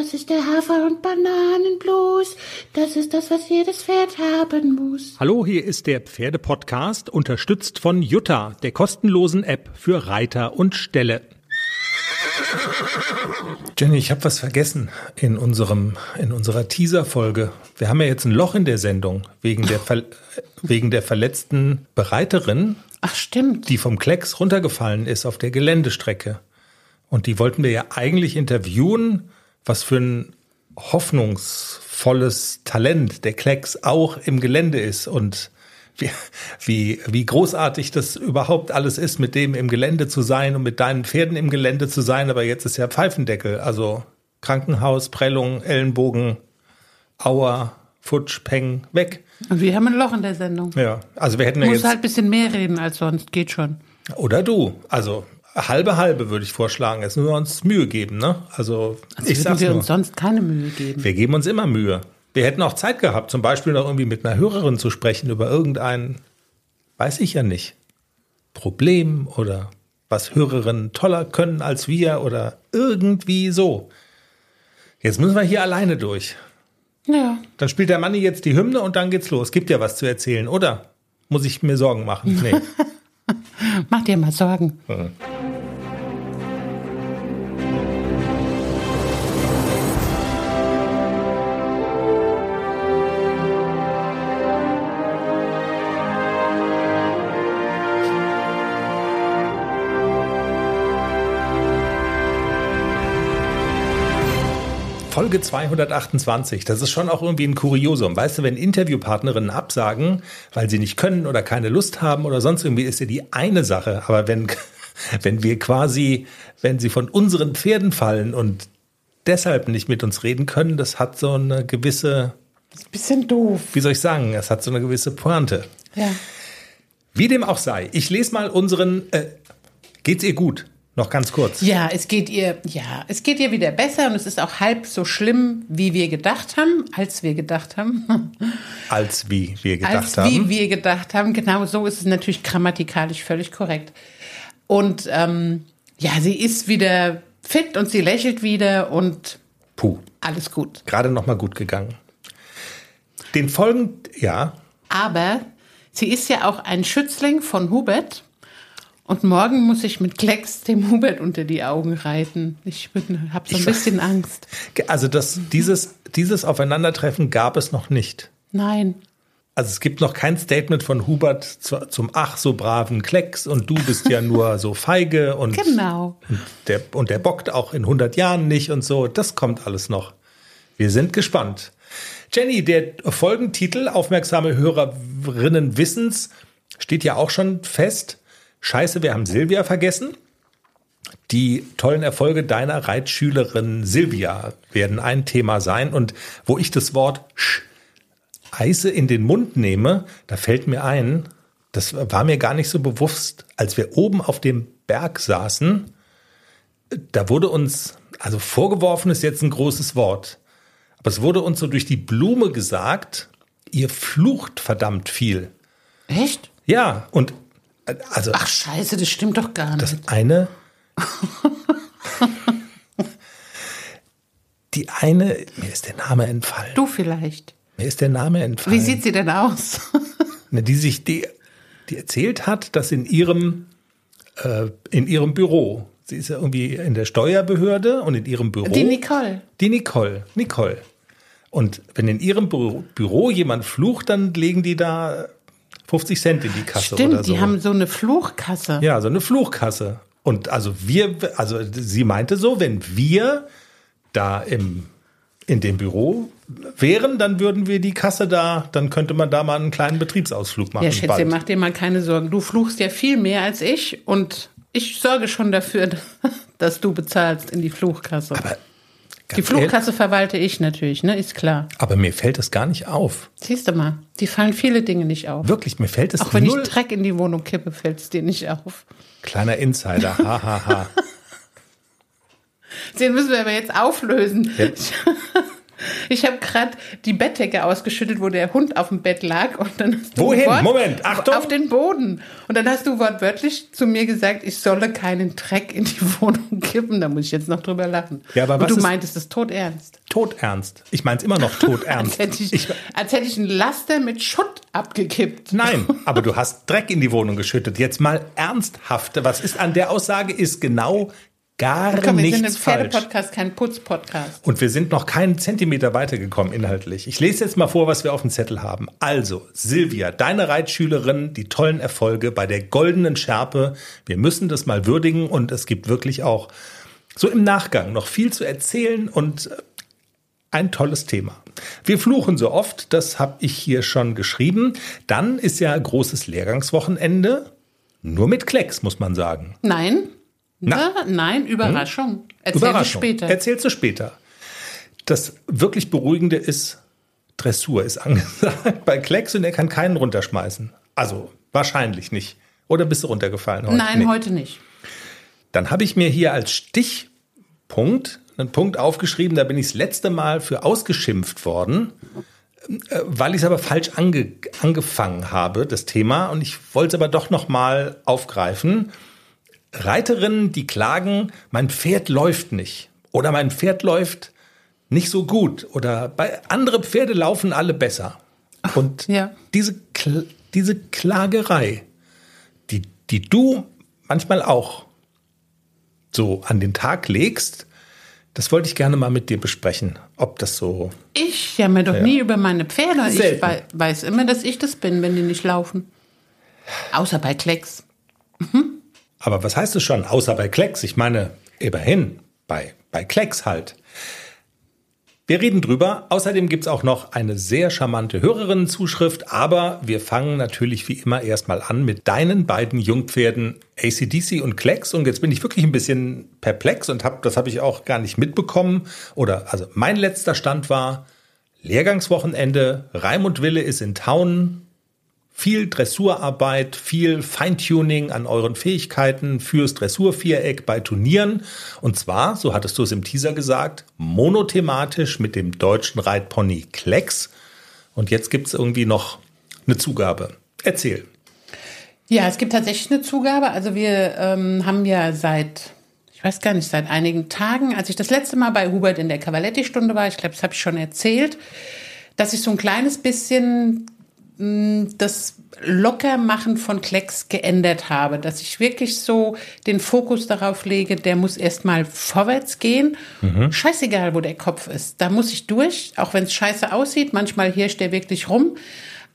Das ist der Hafer- und Bananenblues. Das ist das, was jedes Pferd haben muss. Hallo, hier ist der Pferdepodcast, unterstützt von Jutta, der kostenlosen App für Reiter und Ställe. Jenny, ich habe was vergessen in unserem in unserer Teaser-Folge. Wir haben ja jetzt ein Loch in der Sendung wegen der Ver wegen der verletzten Bereiterin, Ach, stimmt. die vom Klecks runtergefallen ist auf der Geländestrecke. Und die wollten wir ja eigentlich interviewen, was für ein hoffnungsvolles Talent der Klecks auch im Gelände ist und wie, wie, wie großartig das überhaupt alles ist, mit dem im Gelände zu sein und mit deinen Pferden im Gelände zu sein. Aber jetzt ist ja Pfeifendeckel, also Krankenhaus, Prellung, Ellenbogen, Auer, Futsch, Peng, weg. Und wir haben ein Loch in der Sendung. Ja, also wir hätten ja jetzt, halt ein bisschen mehr reden als sonst. Geht schon. oder du, also halbe halbe würde ich vorschlagen. Jetzt müssen wir uns Mühe geben, ne? Also, Also ich würden sag's wir nur. uns sonst keine Mühe geben. Wir geben uns immer Mühe. Wir hätten auch Zeit gehabt, zum Beispiel noch irgendwie mit einer Hörerin zu sprechen über irgendein, weiß ich ja nicht, Problem oder was Hörerinnen toller können als wir oder irgendwie so. Jetzt müssen wir hier alleine durch. Ja. Dann spielt der Manni jetzt die Hymne und dann geht's los. Gibt ja was zu erzählen, oder? Muss ich mir Sorgen machen? Nee. Mach dir mal Sorgen. Folge 228, das ist schon auch irgendwie ein Kuriosum. Weißt du, wenn Interviewpartnerinnen absagen, weil sie nicht können oder keine Lust haben oder sonst irgendwie, ist ja die eine Sache. Aber wenn, wenn wir quasi, wenn sie von unseren Pferden fallen und deshalb nicht mit uns reden können, das hat so eine gewisse, Bisschen doof. wie soll ich sagen, es hat so eine gewisse Pointe. Ja. Wie dem auch sei, ich lese mal unseren, äh, geht's ihr gut? Noch ganz kurz. Ja, es geht ihr, ja, es geht ihr wieder besser und es ist auch halb so schlimm, wie wir gedacht haben, als wir gedacht haben. Als wie wir gedacht als haben. wie wir gedacht haben. Genau so ist es natürlich grammatikalisch völlig korrekt. Und ähm, ja, sie ist wieder fit und sie lächelt wieder und Puh. alles gut. gerade noch mal gut gegangen. Den Folgen, ja, Aber sie ist ja auch ein Schützling von Hubert. Und morgen muss ich mit Klecks dem Hubert unter die Augen reiten. Ich habe so ein Ich- bisschen Angst. also das, dieses, dieses Aufeinandertreffen gab es noch nicht. Nein. Also es gibt noch kein Statement von Hubert zu, zum ach so braven Klecks und du bist ja nur so feige und, Genau. und, der, und der bockt auch in 100 Jahren nicht und so. Das kommt alles noch. Wir sind gespannt. Jenny, der Folgentitel, aufmerksame Hörerinnen wissens, steht ja auch schon fest. Scheiße, wir haben Silvia vergessen. Die tollen Erfolge deiner Reitschülerin Silvia werden ein Thema sein. Und wo ich das Wort Sch Eise in den Mund nehme, da fällt mir ein, das war mir gar nicht so bewusst, als wir oben auf dem Berg saßen, da wurde uns, also vorgeworfen ist jetzt ein großes Wort, aber es wurde uns so durch die Blume gesagt, ihr flucht verdammt viel. Echt? Ja, und also Ach scheiße, das stimmt doch gar nicht. das eine. Die eine, mir ist der Name entfallen. du vielleicht. Mir ist der Name entfallen. Wie sieht sie denn aus? Die sich die, die erzählt hat, dass in ihrem äh, in ihrem Büro, sie ist ja irgendwie in der Steuerbehörde und in ihrem Büro Die Nicole. die Nicole, Nicole. Und wenn in ihrem Büro, Büro jemand flucht, dann legen die da 50 Cent in die Kasse Stimmt, oder so. die haben so eine Fluchkasse. ja, so eine Fluchkasse. Und also wir, also sie meinte so, wenn wir da im in dem Büro wären, dann würden wir die Kasse da, dann könnte man da mal einen kleinen Betriebsausflug machen. Ja, Schätze, bald. mach dir mal keine Sorgen. Du fluchst ja viel mehr als ich und ich sorge schon dafür, dass du bezahlst in die Fluchkasse. Aber die ganz Fluchkasse verwalte ich natürlich, ne? Ist klar. Aber mir fällt das gar nicht auf. Siehst du mal, die fallen viele Dinge nicht auf. Wirklich, mir fällt es Auch wenn null. ich Dreck in die Wohnung kippe, fällt es dir nicht auf. Kleiner Insider, hahaha. Den müssen wir aber jetzt auflösen. Ich habe gerade die Bettdecke ausgeschüttet, wo der Hund auf dem Bett lag. Und dann hast du Wohin? Wort- Moment, Achtung. Auf den Boden. Und dann hast du wortwörtlich zu mir gesagt, ich solle keinen Dreck in die Wohnung kippen. Da muss ich jetzt noch drüber lachen. Ja, aber Und was du ist- meintest es todernst. Todernst. Ich meine es immer noch Als todernst. hätte ich, ich, als hätte ich ein Laster mit Schutt abgekippt. nein, aber du hast Dreck in die Wohnung geschüttet. Jetzt mal ernsthaft. Was ist an der Aussage? Ist genau gar Komm, wir sind ein nichts falsch. Pferdepodcast, kein Putzpodcast. Und wir sind noch keinen Zentimeter weitergekommen inhaltlich. Ich lese jetzt mal vor, was wir auf dem Zettel haben. Also, Silvia, deine Reitschülerin, die tollen Erfolge bei der goldenen Schärpe. Wir müssen das mal würdigen und es gibt wirklich auch so im Nachgang noch viel zu erzählen und äh, ein tolles Thema. Wir fluchen so oft, das habe ich hier schon geschrieben. Dann ist ja großes Lehrgangswochenende. Nur mit Klecks, muss man sagen. Nein. Na? Nein, Überraschung. Erzähl Überraschung. ich später. Erzählst du später. Das wirklich Beruhigende ist, Dressur ist angesagt bei Klecks und er kann keinen runterschmeißen. Also wahrscheinlich nicht. Oder bist du runtergefallen heute? Nein, Nee. heute nicht. Dann habe ich mir hier als Stichpunkt einen Punkt aufgeschrieben, da bin ich das letzte Mal für ausgeschimpft worden, äh, weil ich es aber falsch ange angefangen habe, das Thema. Und ich wollte es aber doch noch mal aufgreifen. Reiterinnen, die klagen, mein Pferd läuft nicht oder mein Pferd läuft nicht so gut oder bei andere Pferde laufen alle besser. Und ja. diese, Kl diese Klagerei, die, die du manchmal auch so an den Tag legst, das wollte ich gerne mal mit dir besprechen, ob das so. Ich jammer doch nie über meine Pferde. Ich Selten. wei- weiß immer, dass ich das bin, wenn die nicht laufen. Außer bei Klecks. Aber was heißt es schon, außer bei Klecks? Ich meine, immerhin, bei, bei Klecks halt. Wir reden drüber. Außerdem gibt's auch noch eine sehr charmante Hörerinnenzuschrift, aber wir fangen natürlich wie immer erstmal an mit deinen beiden Jungpferden ACDC und Klecks. Und jetzt bin ich wirklich ein bisschen perplex und hab, das habe ich auch gar nicht mitbekommen. Oder also mein letzter Stand war Lehrgangswochenende, Raimund Wille ist in Town, viel Dressurarbeit, viel Feintuning an euren Fähigkeiten fürs Dressurviereck bei Turnieren. Und zwar, so hattest du es im Teaser gesagt, monothematisch mit dem deutschen Reitpony Klecks. Und jetzt gibt's irgendwie noch eine Zugabe. Erzähl. Ja, es gibt tatsächlich eine Zugabe. Also wir ähm, haben ja seit, ich weiß gar nicht, seit einigen Tagen, als ich das letzte Mal bei Hubert in der Cavaletti-Stunde war, ich glaube, das habe ich schon erzählt, dass ich so ein kleines bisschen das Lockermachen von Klecks geändert habe, dass ich wirklich so den Fokus darauf lege, der muss erstmal vorwärts gehen. Scheißegal, wo der Kopf ist. Da muss ich durch, auch wenn es scheiße aussieht. Manchmal hirscht der wirklich rum.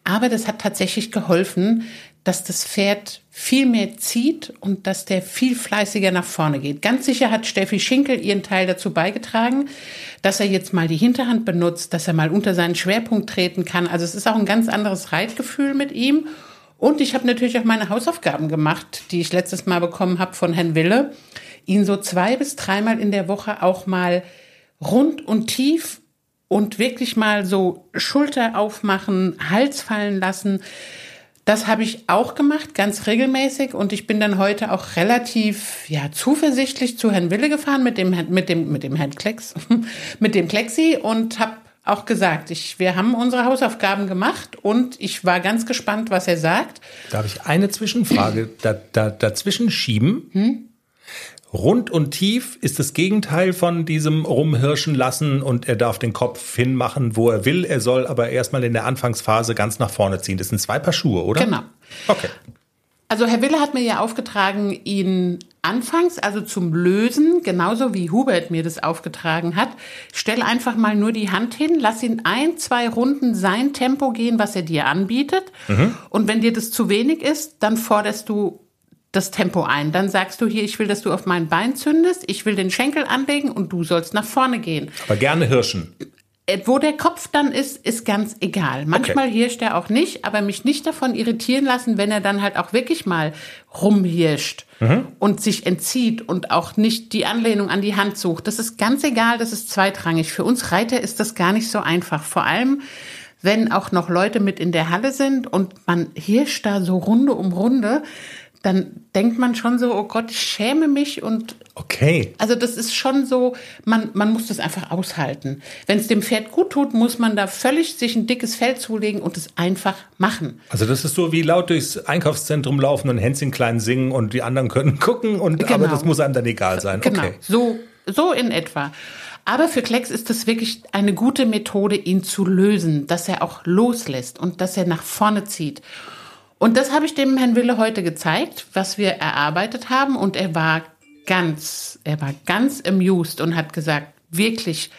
Aber das hat tatsächlich geholfen, dass das Pferd viel mehr zieht und dass der viel fleißiger nach vorne geht. Ganz sicher hat Steffi Schinkel ihren Teil dazu beigetragen, dass er jetzt mal die Hinterhand benutzt, dass er mal unter seinen Schwerpunkt treten kann. Also es ist auch ein ganz anderes Reitgefühl mit ihm. Und ich habe natürlich auch meine Hausaufgaben gemacht, die ich letztes Mal bekommen habe von Herrn Wille, ihn so zwei bis dreimal in der Woche auch mal rund und tief und wirklich mal so Schulter aufmachen, Hals fallen lassen. Das habe ich auch gemacht, ganz regelmäßig. Und ich bin dann heute auch relativ ja, zuversichtlich zu Herrn Wille gefahren mit dem, mit dem, mit dem Herrn Klecks, mit dem Klexi und habe auch gesagt, ich, wir haben unsere Hausaufgaben gemacht und ich war ganz gespannt, was er sagt. Darf ich eine Zwischenfrage da, da, dazwischen schieben? Rund und tief ist das Gegenteil von diesem rumhirschen lassen und er darf den Kopf hinmachen, wo er will. Er soll aber erstmal in der Anfangsphase ganz nach vorne ziehen. Das sind zwei Paar Schuhe, oder? Genau. Okay. Also Herr Wille hat mir ja aufgetragen, ihn anfangs, also zum Lösen, genauso wie Hubert mir das aufgetragen hat, stell einfach mal nur die Hand hin, lass ihn ein, zwei Runden sein Tempo gehen, was er dir anbietet. Und wenn dir das zu wenig ist, dann forderst du das Tempo ein. Dann sagst du hier, ich will, dass du auf mein Bein zündest, ich will den Schenkel anlegen und du sollst nach vorne gehen. Aber gerne Hirschen. Äh, Wo der Kopf dann ist, ist ganz egal. Manchmal hirscht er auch nicht, aber mich nicht davon irritieren lassen, wenn er dann halt auch wirklich mal rumhirscht und sich entzieht und auch nicht die Anlehnung an die Hand sucht. Das ist ganz egal, das ist zweitrangig. Für uns Reiter ist das gar nicht so einfach. Vor allem, wenn auch noch Leute mit in der Halle sind und man hirscht da so Runde um Runde, dann denkt man schon so, oh Gott, ich schäme mich und Okay. also das ist schon so, man, man muss das einfach aushalten. Wenn es dem Pferd gut tut, muss man da völlig sich ein dickes Fell zulegen und es einfach machen. Also das ist so wie laut durchs Einkaufszentrum laufen und Hänschen klein singen und die anderen können gucken und aber Genau. das muss einem dann egal sein. Genau, Okay. so, so in etwa. Aber für Klecks ist das wirklich eine gute Methode, ihn zu lösen, dass er auch loslässt und dass er nach vorne zieht. Und das habe ich dem Herrn Wille heute gezeigt, was wir erarbeitet haben. Und er war ganz, er war ganz amused und hat gesagt, wirklich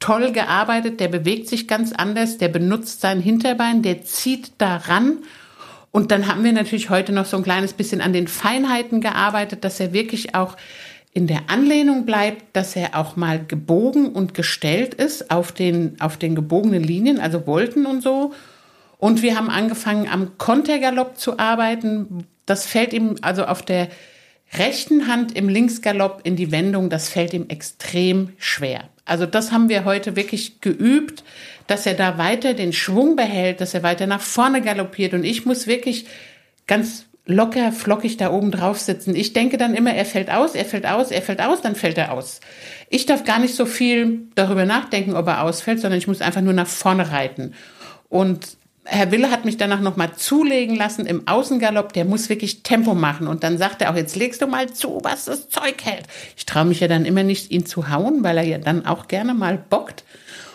toll gearbeitet, der bewegt sich ganz anders, der benutzt sein Hinterbein, der zieht daran. Und dann haben wir natürlich heute noch so ein kleines bisschen an den Feinheiten gearbeitet, dass er wirklich auch in der Anlehnung bleibt, dass er auch mal gebogen und gestellt ist auf den, auf den gebogenen Linien, also Volten und so. Und wir haben angefangen, am Kontergalopp zu arbeiten. Das fällt ihm also auf der rechten Hand im Linksgalopp in die Wendung, das fällt ihm extrem schwer. Also das haben wir heute wirklich geübt, dass er da weiter den Schwung behält, dass er weiter nach vorne galoppiert. Und ich muss wirklich ganz locker, flockig da oben drauf sitzen. Ich denke dann immer, er fällt aus, er fällt aus, er fällt aus, dann fällt er aus. Ich darf gar nicht so viel darüber nachdenken, ob er ausfällt, sondern ich muss einfach nur nach vorne reiten. Und Herr Wille hat mich danach nochmal zulegen lassen im Außengalopp. Der muss wirklich Tempo machen. Und dann sagt er auch, jetzt legst du mal zu, was das Zeug hält. Ich traue mich ja dann immer nicht, ihn zu hauen, weil er ja dann auch gerne mal bockt.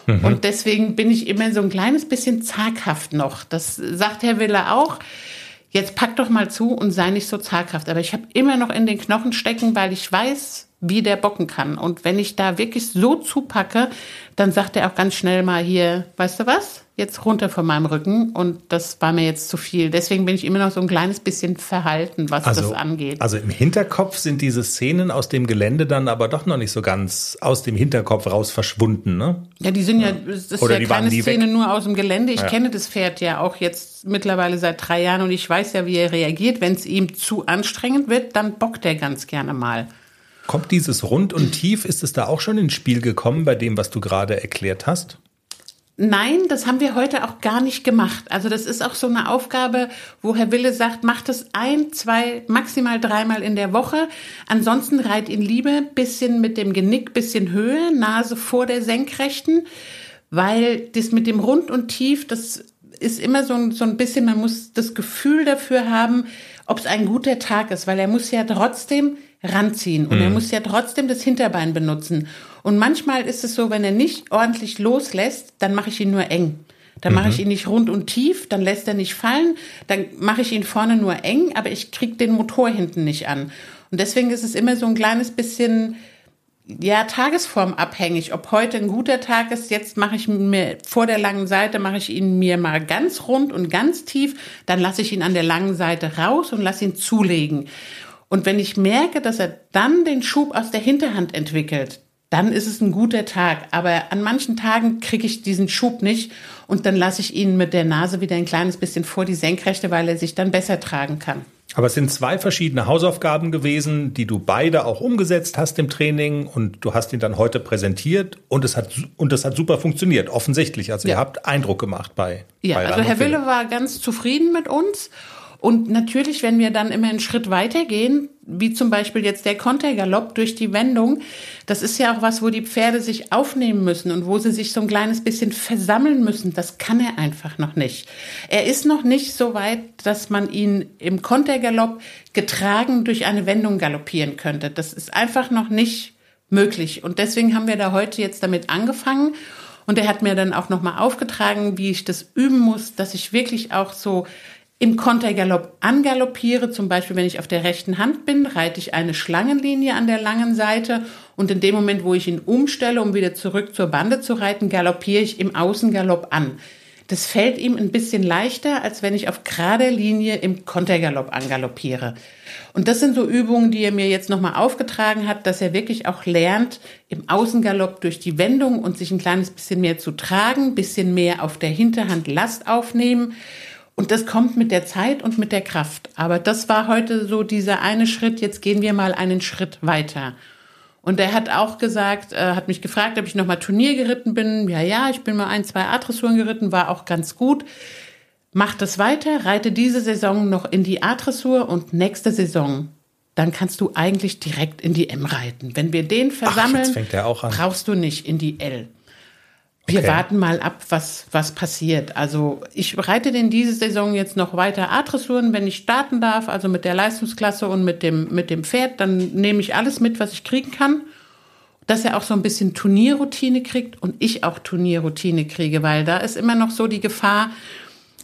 Und deswegen bin ich immer so ein kleines bisschen zaghaft noch. Das sagt Herr Wille auch. Jetzt pack doch mal zu und sei nicht so zaghaft. Aber ich habe immer noch in den Knochen stecken, weil ich weiß, wie der bocken kann. Und wenn ich da wirklich so zupacke, dann sagt er auch ganz schnell mal hier, weißt du was? Jetzt runter von meinem Rücken. Und das war mir jetzt zu viel. Deswegen bin ich immer noch so ein kleines bisschen verhalten, was Also, das angeht. also im Hinterkopf sind diese Szenen aus dem Gelände dann aber doch noch nicht so ganz aus dem Hinterkopf raus verschwunden, ne? Ja, die sind ja, das ist Oder ja keine Szene weg. nur aus dem Gelände. Ich Ja. kenne das Pferd ja auch jetzt mittlerweile seit drei Jahren und ich weiß ja, wie er reagiert. Wenn es ihm zu anstrengend wird, dann bockt er ganz gerne mal. Kommt dieses rund und tief, ist es da auch schon ins Spiel gekommen bei dem, was du gerade erklärt hast? Nein, das haben wir heute auch gar nicht gemacht. Also das ist auch so eine Aufgabe, wo Herr Wille sagt, macht das ein, zwei, maximal dreimal in der Woche. Ansonsten reit ihn lieber bisschen mit dem Genick, bisschen Höhe, Nase vor der Senkrechten, weil das mit dem Rund und Tief, das ist immer so so ein bisschen, man muss das Gefühl dafür haben, ob es ein guter Tag ist, weil er muss ja trotzdem ranziehen und er muss ja trotzdem das Hinterbein benutzen. Und manchmal ist es so, wenn er nicht ordentlich loslässt, dann mache ich ihn nur eng. Dann mache ich ihn nicht rund und tief, dann lässt er nicht fallen, dann mache ich ihn vorne nur eng, aber ich krieg den Motor hinten nicht an. Und deswegen ist es immer so ein kleines bisschen ja, tagesformabhängig. Ob heute ein guter Tag ist, jetzt mache ich mir vor der langen Seite, mache ich ihn mir mal ganz rund und ganz tief, dann lasse ich ihn an der langen Seite raus und lasse ihn zulegen. Und wenn ich merke, dass er dann den Schub aus der Hinterhand entwickelt, dann ist es ein guter Tag. Aber an manchen Tagen kriege ich diesen Schub nicht und dann lasse ich ihn mit der Nase wieder ein kleines bisschen vor die Senkrechte, weil er sich dann besser tragen kann. Aber es sind zwei verschiedene Hausaufgaben gewesen, die du beide auch umgesetzt hast im Training und du hast ihn dann heute präsentiert und es hat und es hat super funktioniert, offensichtlich. Also ihr Ja. habt Eindruck gemacht bei Ja, bei also Herr Wille war ganz zufrieden mit uns. Und natürlich, wenn wir dann immer einen Schritt weitergehen, wie zum Beispiel jetzt der Kontergalopp durch die Wendung, das ist ja auch was, wo die Pferde sich aufnehmen müssen und wo sie sich so ein kleines bisschen versammeln müssen. Das kann er einfach noch nicht. Er ist noch nicht so weit, dass man ihn im Kontergalopp getragen durch eine Wendung galoppieren könnte. Das ist einfach noch nicht möglich. Und deswegen haben wir da heute jetzt damit angefangen. Und er hat mir dann auch nochmal aufgetragen, wie ich das üben muss, dass ich wirklich auch so im Kontergalopp angaloppiere. Zum Beispiel, wenn ich auf der rechten Hand bin, reite ich eine Schlangenlinie an der langen Seite. Und in dem Moment, wo ich ihn umstelle, um wieder zurück zur Bande zu reiten, galoppiere ich im Außengalopp an. Das fällt ihm ein bisschen leichter, als wenn ich auf gerader Linie im Kontergalopp angaloppiere. Und das sind so Übungen, die er mir jetzt nochmal aufgetragen hat, dass er wirklich auch lernt, im Außengalopp durch die Wendung und sich ein kleines bisschen mehr zu tragen, bisschen mehr auf der Hinterhand Last aufnehmen. Und das kommt mit der Zeit und mit der Kraft. Aber das war heute so dieser eine Schritt. Jetzt gehen wir mal einen Schritt weiter. Und er hat auch gesagt, äh, hat mich gefragt, ob ich nochmal Turnier geritten bin. Ja, ja, ich bin mal ein, zwei A-Dressuren geritten, war auch ganz gut. mach das weiter, reite diese Saison noch in die A-Dressur und nächste Saison, dann kannst du eigentlich direkt in die M reiten. Wenn wir den versammeln, er an. brauchst du nicht in die L. Wir Okay. warten mal ab, was, was passiert. Also ich reite den diese Saison jetzt noch weiter A-Dressuren, wenn ich starten darf, also mit der Leistungsklasse und mit dem, mit dem Pferd, dann nehme ich alles mit, was ich kriegen kann. Dass er auch so ein bisschen Turnierroutine kriegt und ich auch Turnierroutine kriege, weil da ist immer noch so die Gefahr,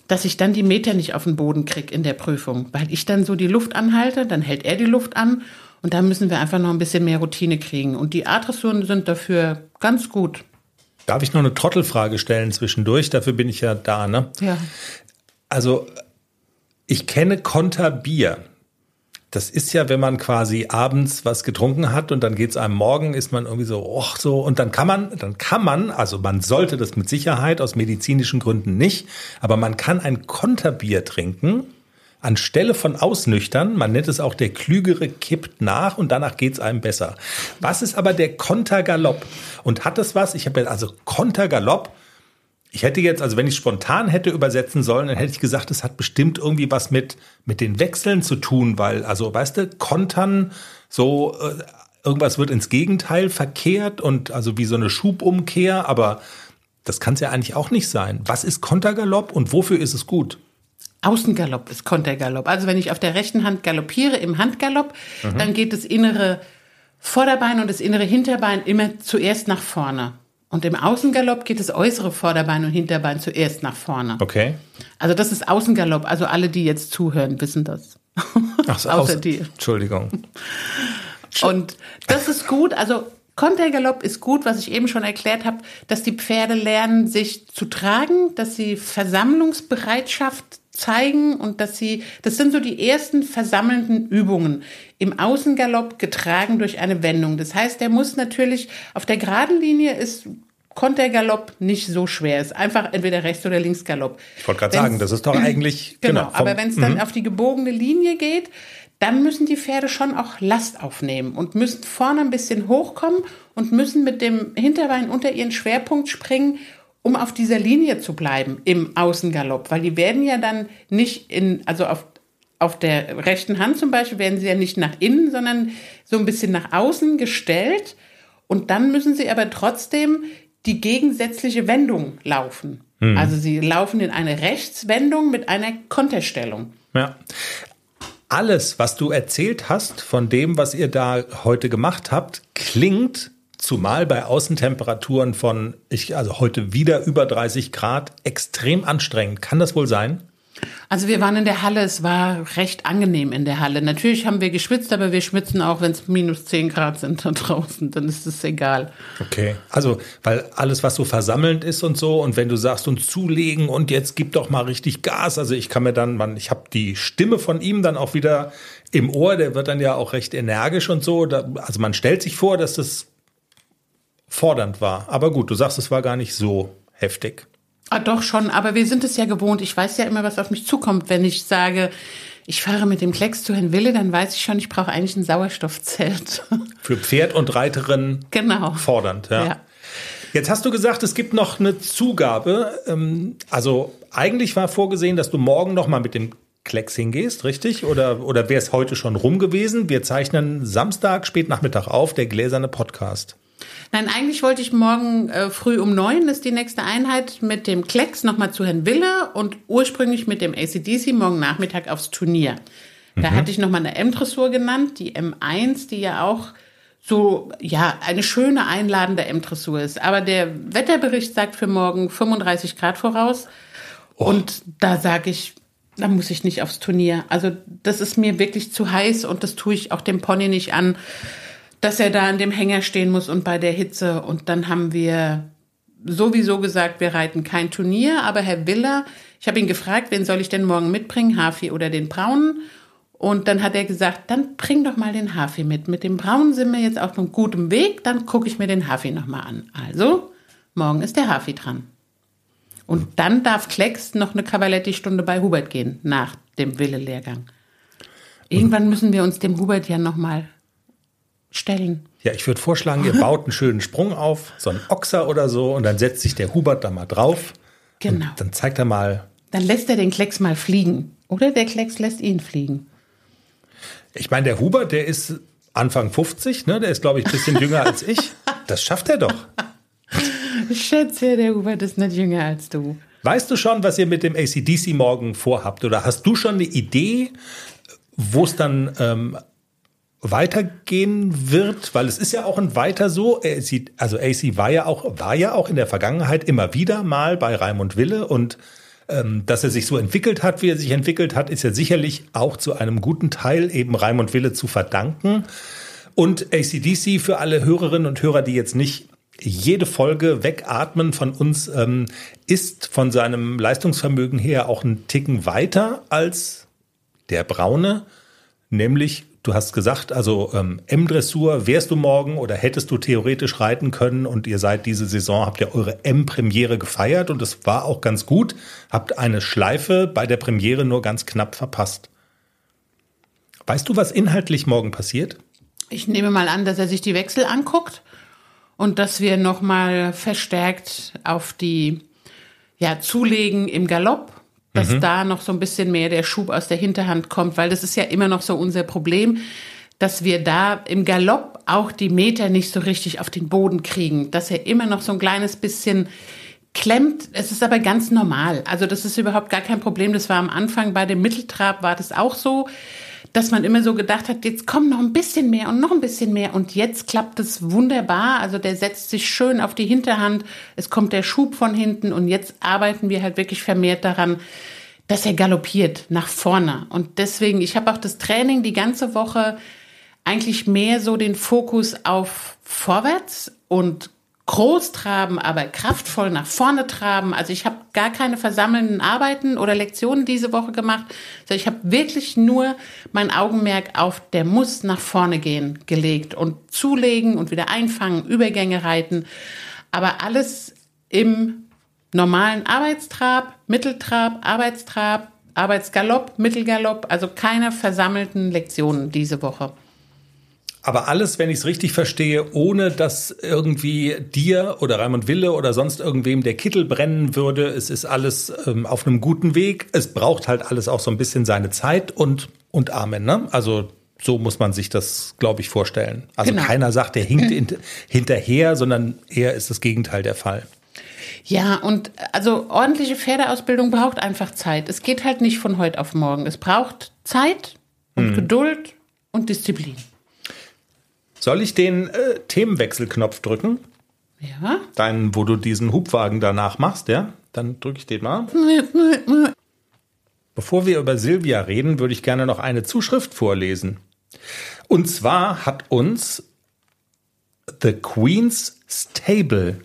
dass ich dann die Meter nicht auf den Boden kriege in der Prüfung, weil ich dann so die Luft anhalte, dann hält er die Luft an und da müssen wir einfach noch ein bisschen mehr Routine kriegen. Und die A-Dressuren sind dafür ganz gut. Darf ich noch eine Trottelfrage stellen zwischendurch? Dafür bin ich ja da, ne? Ja. Also, ich kenne Konterbier. Das ist ja, wenn man quasi abends was getrunken hat und dann geht's einem morgen, ist man irgendwie so, och, so, und dann kann man, dann kann man, also man sollte das mit Sicherheit aus medizinischen Gründen nicht, aber man kann ein Konterbier trinken, anstelle von ausnüchtern, man nennt es auch der Klügere kippt nach und danach geht's einem besser. Was ist aber der Kontergalopp? Und hat das was? Ich habe ja, also Kontergalopp, ich hätte jetzt, also wenn ich spontan hätte übersetzen sollen, dann hätte ich gesagt, es hat bestimmt irgendwie was mit, mit den Wechseln zu tun, weil, also, weißt du, kontern, so, äh, irgendwas wird ins Gegenteil verkehrt und also wie so eine Schubumkehr, aber das kann es ja eigentlich auch nicht sein. Was ist Kontergalopp und wofür ist es gut? Außengalopp ist Kontergalopp. Also wenn ich auf der rechten Hand galoppiere im Handgalopp, dann geht das innere Vorderbein und das innere Hinterbein immer zuerst nach vorne. Und im Außengalopp geht das äußere Vorderbein und Hinterbein zuerst nach vorne. Okay. Also das ist Außengalopp. Also alle, die jetzt zuhören, wissen das. Ach so, Außer die. Entschuldigung. Und das ist gut. Also Kontergalopp ist gut, was ich eben schon erklärt habe, dass die Pferde lernen, sich zu tragen, dass sie Versammlungsbereitschaft zeigen und dass sie, das sind so die ersten versammelnden Übungen. Im Außengalopp getragen durch eine Wendung. Das heißt, der muss natürlich auf der geraden Linie ist Kontergalopp nicht so schwer. Ist einfach entweder Rechts- oder Linksgalopp. Ich wollte gerade sagen, das ist doch eigentlich, Genau, vom- aber wenn es dann auf die gebogene Linie geht, dann müssen die Pferde schon auch Last aufnehmen und müssen vorne ein bisschen hochkommen und müssen mit dem Hinterbein unter ihren Schwerpunkt springen, um auf dieser Linie zu bleiben im Außengalopp, weil die werden ja dann nicht in, also auf auf der rechten Hand zum Beispiel werden sie ja nicht nach innen, sondern so ein bisschen nach außen gestellt. Und dann müssen sie aber trotzdem die gegensätzliche Wendung laufen. Also sie laufen in eine Rechtswendung mit einer Konterstellung. Ja. Alles, was du erzählt hast von dem, was ihr da heute gemacht habt, klingt, zumal bei Außentemperaturen von, ich, also heute wieder über 30 Grad, extrem anstrengend. Kann das wohl sein? Also wir waren in der Halle, es war recht angenehm in der Halle. Natürlich haben wir geschwitzt, aber wir schwitzen auch, wenn es minus 10 Grad sind da draußen, dann ist es egal. Okay. Also, weil alles, was so versammelnd ist und so, und wenn du sagst, uns zulegen und jetzt gib doch mal richtig Gas, also ich kann mir dann, man, ich habe die Stimme von ihm dann auch wieder im Ohr, der wird dann ja auch recht energisch und so. Also man stellt sich vor, dass das fordernd war. Aber gut, du sagst, es war gar nicht so heftig. Ah, doch schon, aber wir sind es ja gewohnt. Ich weiß ja immer, was auf mich zukommt. Wenn ich sage, ich fahre mit dem Klecks zu Herrn Wille, dann weiß ich schon, ich brauche eigentlich ein Sauerstoffzelt. Für Pferd und Reiterin genau. fordernd, ja. Ja. Jetzt hast du gesagt, es gibt noch eine Zugabe. Ähm, Also eigentlich war vorgesehen, dass du morgen noch mal mit dem Klecks hingehst, richtig? Oder, oder wäre es heute schon rum gewesen? Wir zeichnen Samstag, Spätnachmittag auf, der gläserne Podcast. Nein, eigentlich wollte ich morgen äh, früh um neun ist die nächste Einheit mit dem Klecks nochmal zu Herrn Wille und ursprünglich mit dem ACDC morgen Nachmittag aufs Turnier. Da hatte ich nochmal eine M-Dressur genannt, die M1, die ja auch so, ja, eine schöne einladende M-Dressur ist. Aber der Wetterbericht sagt für morgen 35 Grad voraus. Und da sage ich, da muss ich nicht aufs Turnier. Also das ist mir wirklich zu heiß und das tue ich auch dem Pony nicht an, dass er da an dem Hänger stehen muss und bei der Hitze. Und dann haben wir sowieso gesagt, wir reiten kein Turnier. Aber Herr Willer, ich habe ihn gefragt, wen soll ich denn morgen mitbringen, Hafi oder den Braunen? Und dann hat er gesagt, dann bring doch mal den Hafi mit. Mit dem Braunen sind wir jetzt auf einem guten Weg, dann gucke ich mir den Hafi nochmal an. Also, morgen ist der Hafi dran. Und dann darf Klecks noch eine Cavaletti-Stunde bei Hubert gehen, nach dem Wille-Lehrgang. Irgendwann müssen wir uns dem Hubert ja nochmal stellen. Ja, ich würde vorschlagen, ihr baut einen schönen Sprung auf, so einen Ochser oder so, und dann setzt sich der Hubert da mal drauf. Genau. Dann zeigt er mal, dann lässt er den Klecks mal fliegen. Oder der Klecks lässt ihn fliegen. Ich meine, der Huber, der ist Anfang 50, ne? Der ist, glaube ich, ein bisschen jünger als ich. Das schafft er doch. Schätze, der Hubert ist nicht jünger als du. Weißt du schon, was ihr mit dem ACDC morgen vorhabt? Oder hast du schon eine Idee, wo es dann ähm, weitergehen wird? Weil es ist ja auch ein weiter so. AC, also AC war ja auch war ja auch in der Vergangenheit immer wieder mal bei Raimund Wille und ähm, dass er sich so entwickelt hat, wie er sich entwickelt hat, ist ja sicherlich auch zu einem guten Teil eben Raimund Wille zu verdanken. Und ACDC für alle Hörerinnen und Hörer, die jetzt nicht jede Folge wegatmen von uns, ähm, ist von seinem Leistungsvermögen her auch ein Ticken weiter als der Braune, nämlich Du hast gesagt, also ähm, M-Dressur wärst du morgen oder hättest du theoretisch reiten können und ihr seid diese Saison, habt ihr eure M-Premiere gefeiert und es war auch ganz gut, habt eine Schleife bei der Premiere nur ganz knapp verpasst. Weißt du, was inhaltlich morgen passiert? Ich nehme mal an, dass er sich die Wechsel anguckt und dass wir nochmal verstärkt auf die ja, Zulegen im Galopp dass mhm. da noch so ein bisschen mehr der Schub aus der Hinterhand kommt, weil das ist ja immer noch so unser Problem, dass wir da im Galopp auch die Meter nicht so richtig auf den Boden kriegen, dass er immer noch so ein kleines bisschen klemmt. Es ist aber ganz normal. Also das ist überhaupt gar kein Problem. Das war am Anfang bei dem Mitteltrab war das auch so dass man immer so gedacht hat, jetzt kommt noch ein bisschen mehr und noch ein bisschen mehr und jetzt klappt es wunderbar. Also der setzt sich schön auf die Hinterhand, es kommt der Schub von hinten und jetzt arbeiten wir halt wirklich vermehrt daran, dass er galoppiert nach vorne. Und deswegen, ich habe auch das Training die ganze Woche eigentlich mehr so den Fokus auf vorwärts und groß traben, aber kraftvoll nach vorne traben. Also ich habe gar keine versammelnden Arbeiten oder Lektionen diese Woche gemacht, sondern ich habe wirklich nur mein Augenmerk auf der muss nach vorne gehen gelegt und zulegen und wieder einfangen, Übergänge reiten, aber alles im normalen Arbeitstrab, Mitteltrab, Arbeitstrab, Arbeitsgalopp, Mittelgalopp, also keine versammelten Lektionen diese Woche. Aber alles, wenn ich es richtig verstehe, ohne dass irgendwie dir oder Raimund Wille oder sonst irgendwem der Kittel brennen würde. Es ist alles ähm, auf einem guten Weg. Es braucht halt alles auch so ein bisschen seine Zeit und, und Amen. Ne? Also so muss man sich das, glaube ich, vorstellen. Also genau. keiner sagt, der hinkt hinterher, sondern eher ist das Gegenteil der Fall. Ja, und also ordentliche Pferdeausbildung braucht einfach Zeit. Es geht halt nicht von heute auf morgen. Es braucht Zeit und hm. Geduld und Disziplin. Soll ich den äh, Themenwechselknopf drücken? Ja. Deinen, wo du diesen Hubwagen danach machst, ja? Dann drücke ich den mal. Bevor wir über Silvia reden, würde ich gerne noch eine Zuschrift vorlesen. Und zwar hat uns The Queen's Stable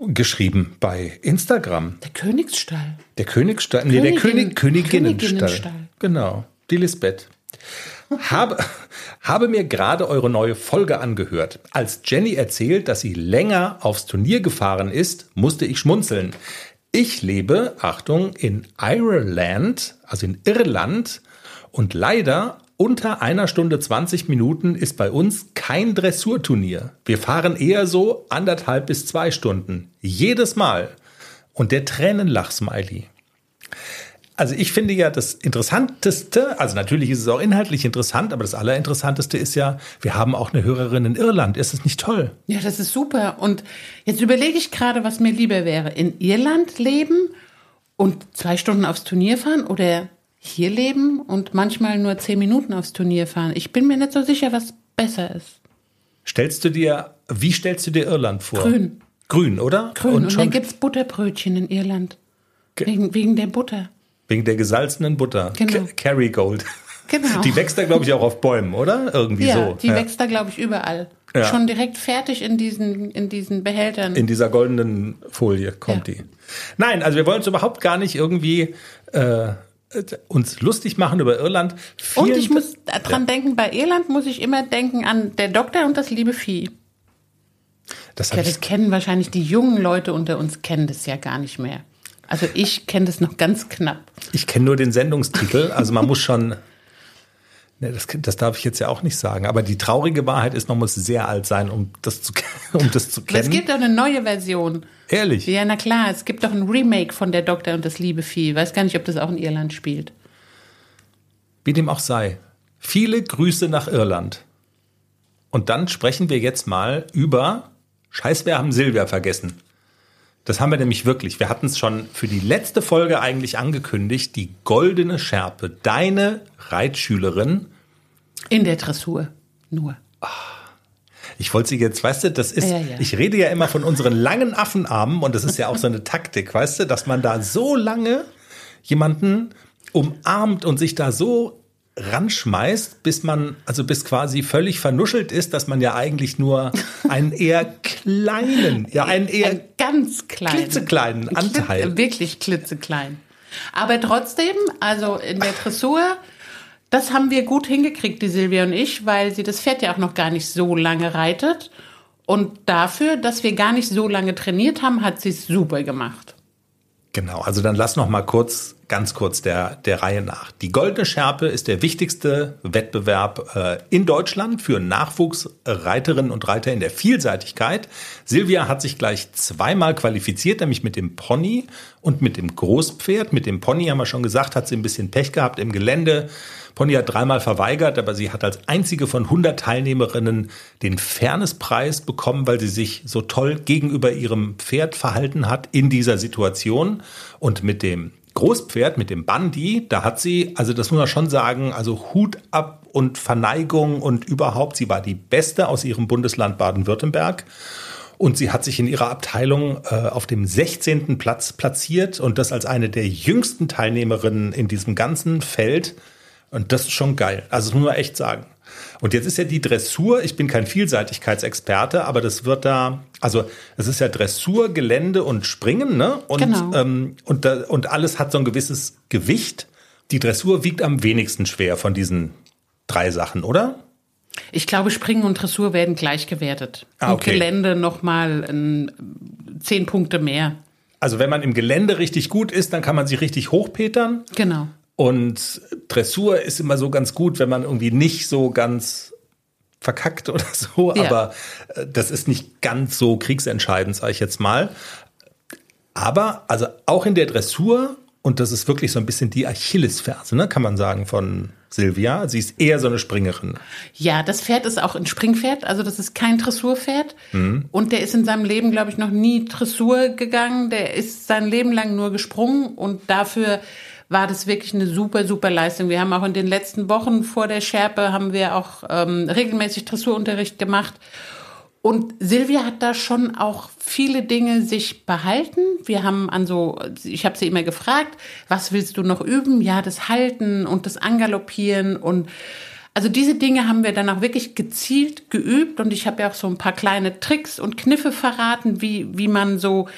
geschrieben bei Instagram. Der Königsstall. Der Königsstall. Nee, der König, Königinnenstall. Königinnenstall. Genau. Die Lisbeth. Habe, habe mir gerade eure neue Folge angehört. Als Jenny erzählt, dass sie länger aufs Turnier gefahren ist, musste ich schmunzeln. Ich lebe, Achtung, in Ireland, also in Irland, und leider unter einer Stunde 20 Minuten ist bei uns kein Dressurturnier. Wir fahren eher so anderthalb bis zwei Stunden. Jedes Mal. Und der Tränenlach-Smiley. Also ich finde ja das Interessanteste, also natürlich ist es auch inhaltlich interessant, aber das Allerinteressanteste ist ja, wir haben auch eine Hörerin in Irland. Ist das nicht toll? Ja, das ist super. Und jetzt überlege ich gerade, was mir lieber wäre. In Irland leben und zwei Stunden aufs Turnier fahren oder hier leben und manchmal nur zehn Minuten aufs Turnier fahren. Ich bin mir nicht so sicher, was besser ist. Stellst du dir, wie stellst du dir Irland vor? Grün. Grün, oder? Grün. Und, und dann gibt es Butterbrötchen in Irland. Wegen, wegen der Butter. Wegen der gesalzenen Butter. Genau. Kerrygold. Genau. Die wächst da, glaube ich, auch auf Bäumen, oder? Irgendwie ja, so. Die ja. wächst da, glaube ich, überall. Ja. Schon direkt fertig in diesen, in diesen Behältern. In dieser goldenen Folie kommt ja. die. Nein, also wir wollen uns überhaupt gar nicht irgendwie äh, uns lustig machen über Irland. Vielen und ich muss dran denken, bei Irland muss ich immer denken an der Doktor und das liebe Vieh. Das, ja, das kennen wahrscheinlich die jungen Leute unter uns, kennen das ja gar nicht mehr. Also ich kenne das noch ganz knapp. Ich kenne nur den Sendungstitel, also man muss schon. Ne, das, das darf ich jetzt ja auch nicht sagen. Aber die traurige Wahrheit ist, man muss sehr alt sein, um das zu, um das zu kennen. Es gibt doch eine neue Version. Ehrlich? Ja, na klar. Es gibt doch ein Remake von Der Doktor und das liebe Vieh. Ich weiß gar nicht, ob das auch in Irland spielt. Wie dem auch sei. Viele Grüße nach Irland. Und dann sprechen wir jetzt mal über Scheiß, wir haben Silvia vergessen. Das haben wir nämlich wirklich. Wir hatten es schon für die letzte Folge eigentlich angekündigt. Die goldene Schärpe, deine Reitschülerin. In der Dressur nur. Ich wollte sie jetzt, weißt du, das ist, Ja, ja. ich rede ja immer von unseren langen Affenarmen und das ist ja auch so eine Taktik, weißt du, dass man da so lange jemanden umarmt und sich da so ranschmeißt, bis man, also bis quasi völlig vernuschelt ist, dass man ja eigentlich nur einen eher kleinen, ja, einen eher Ein ganz kleinen. klitzekleinen Klitze- Anteil. Wirklich klitzeklein. Aber trotzdem, also in der Dressur, das haben wir gut hingekriegt, die Silvia und ich, weil sie das Pferd ja auch noch gar nicht so lange reitet. Und dafür, dass wir gar nicht so lange trainiert haben, hat sie es super gemacht. Genau, also dann lass noch mal kurz, ganz kurz der, der Reihe nach. Die Goldene Schärpe ist der wichtigste Wettbewerb äh, in Deutschland für Nachwuchsreiterinnen und Reiter in der Vielseitigkeit. Silvia hat sich gleich zweimal qualifiziert, nämlich mit dem Pony und mit dem Großpferd. Mit dem Pony haben wir schon gesagt, hat sie ein bisschen Pech gehabt im Gelände. Pony hat dreimal verweigert, aber sie hat als einzige von 100 Teilnehmerinnen den Fairnesspreis bekommen, weil sie sich so toll gegenüber ihrem Pferd verhalten hat in dieser Situation. Und mit dem Großpferd, mit dem Bandi, da hat sie, also das muss man schon sagen, also Hut ab und Verneigung und überhaupt, sie war die Beste aus ihrem Bundesland Baden-Württemberg. Und sie hat sich in ihrer Abteilung äh, auf dem 16. Platz platziert und das als eine der jüngsten Teilnehmerinnen in diesem ganzen Feld. Und das ist schon geil. Also das muss man echt sagen. Und jetzt ist ja die Dressur, ich bin kein Vielseitigkeitsexperte, aber das wird da, also es ist ja Dressur, Gelände und Springen, ne? Und, Genau. ähm, und, da, und alles hat so ein gewisses Gewicht. Die Dressur wiegt am wenigsten schwer von diesen drei Sachen, oder? Ich glaube, Springen und Dressur werden gleich gewertet. Ah, Und okay. Gelände nochmal zehn Punkte mehr. Also wenn man im Gelände richtig gut ist, dann kann man sich richtig hochpetern. Genau. Und Dressur ist immer so ganz gut, wenn man irgendwie nicht so ganz verkackt oder so, Ja. aber äh, das ist nicht ganz so kriegsentscheidend, sage ich jetzt mal. Aber also auch in der Dressur, und das ist wirklich so ein bisschen die Achillesferse, ne, kann man sagen, von Silvia. Sie ist eher so eine Springerin. Ja, das Pferd ist auch ein Springpferd, also das ist kein Dressurpferd. Und der ist in seinem Leben, glaube ich, noch nie Dressur gegangen. Der ist sein Leben lang nur gesprungen und dafür war das wirklich eine super, super Leistung. Wir haben auch in den letzten Wochen vor der Schärpe haben wir auch ähm, regelmäßig Dressurunterricht gemacht. Und Silvia hat da schon auch viele Dinge sich behalten. Wir haben an so, ich habe sie immer gefragt, was willst du noch üben? Ja, das Halten und das Angaloppieren und also diese Dinge haben wir dann auch wirklich gezielt geübt und ich habe ja auch so ein paar kleine Tricks und Kniffe verraten, wie, wie man so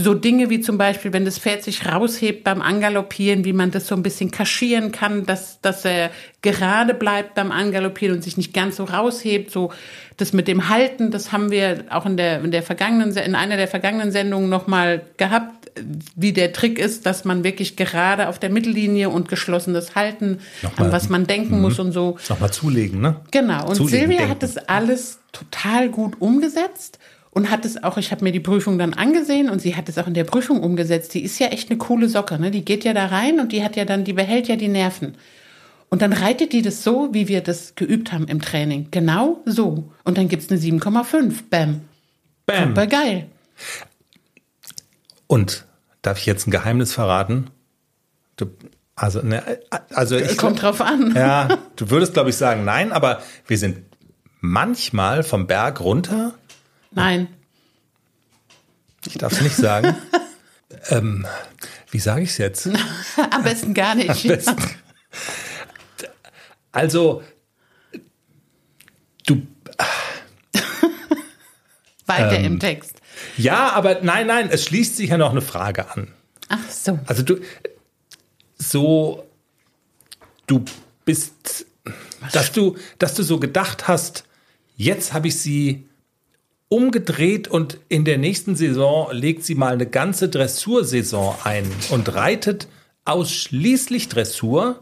so Dinge wie zum Beispiel, wenn das Pferd sich raushebt beim Angaloppieren, wie man das so ein bisschen kaschieren kann, dass, dass er gerade bleibt beim Angaloppieren und sich nicht ganz so raushebt. So das mit dem Halten, das haben wir auch in der, in der vergangenen, in einer der vergangenen Sendungen nochmal gehabt, wie der Trick ist, dass man wirklich gerade auf der Mittellinie und geschlossenes Halten, Nochmal. an was man denken muss und so. Nochmal zulegen, ne? Genau. Und Zulegen, Silvia denken. hat das alles total gut umgesetzt und hat es auch, ich habe mir die Prüfung dann angesehen und sie hat es auch in der Prüfung umgesetzt. Die ist ja echt eine coole Socke, ne? Die geht ja da rein und die hat ja dann, die behält ja die Nerven. Und dann reitet die das so, wie wir das geübt haben im Training. Genau so. Und dann gibt's eine 7,5. Bam. Bam. Super geil. Und darf ich jetzt ein Geheimnis verraten? Du, also, ne, also ich Kommt drauf an. Ja, du würdest, glaube ich, sagen nein, aber wir sind manchmal vom Berg runter. Nein. Ich darf es nicht sagen. ähm, wie sage ich es jetzt? Am besten gar nicht. Also, du, Weiter Ähm. im Text. ja, aber nein, nein, es schließt sich ja noch eine Frage an. Ach so. Also du, so, du bist, dass du, dass du so gedacht hast, jetzt habe ich sie umgedreht und in der nächsten Saison legt sie mal eine ganze Dressursaison ein und reitet ausschließlich Dressur.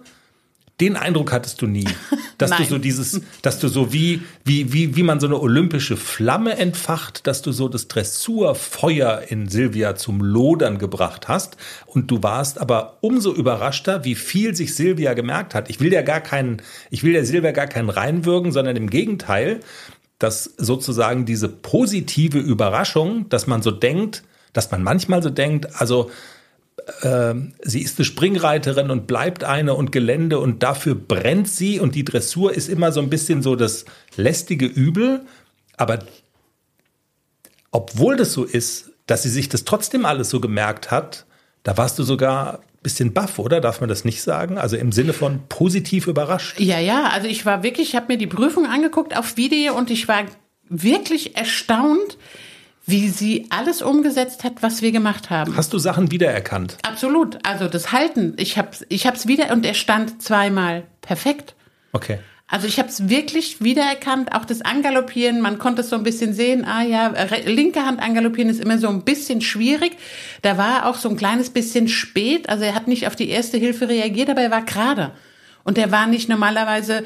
den Eindruck hattest du nie, dass du so dieses, dass du so wie, wie, wie, wie man so eine olympische Flamme entfacht, dass du so das Dressurfeuer in Silvia zum Lodern gebracht hast. Und du warst aber umso überraschter, wie viel sich Silvia gemerkt hat. Ich will ja gar keinen, ich will der Silvia gar keinen reinwürgen, sondern im Gegenteil, dass sozusagen diese positive Überraschung, dass man so denkt, dass man manchmal so denkt, also sie ist eine Springreiterin und bleibt eine und Gelände und dafür brennt sie und die Dressur ist immer so ein bisschen so das lästige Übel, aber obwohl das so ist, dass sie sich das trotzdem alles so gemerkt hat, da warst du sogar bisschen baff, oder? Darf man das nicht sagen? Also im Sinne von positiv überrascht. Ja, ja, also ich war wirklich, ich habe mir die Prüfung angeguckt auf Video und ich war wirklich erstaunt, wie sie alles umgesetzt hat, was wir gemacht haben. Hast du Sachen wiedererkannt? Absolut. Also das Halten, ich habe ich hab's wieder und er stand zweimal perfekt. Okay. Also ich habe es wirklich wiedererkannt, auch das Angaloppieren, man konnte es so ein bisschen sehen, ah ja, linke Hand angaloppieren ist immer so ein bisschen schwierig. Da war er auch so ein kleines bisschen spät, also er hat nicht auf die erste Hilfe reagiert, aber er war gerade. Und er war nicht normalerweise,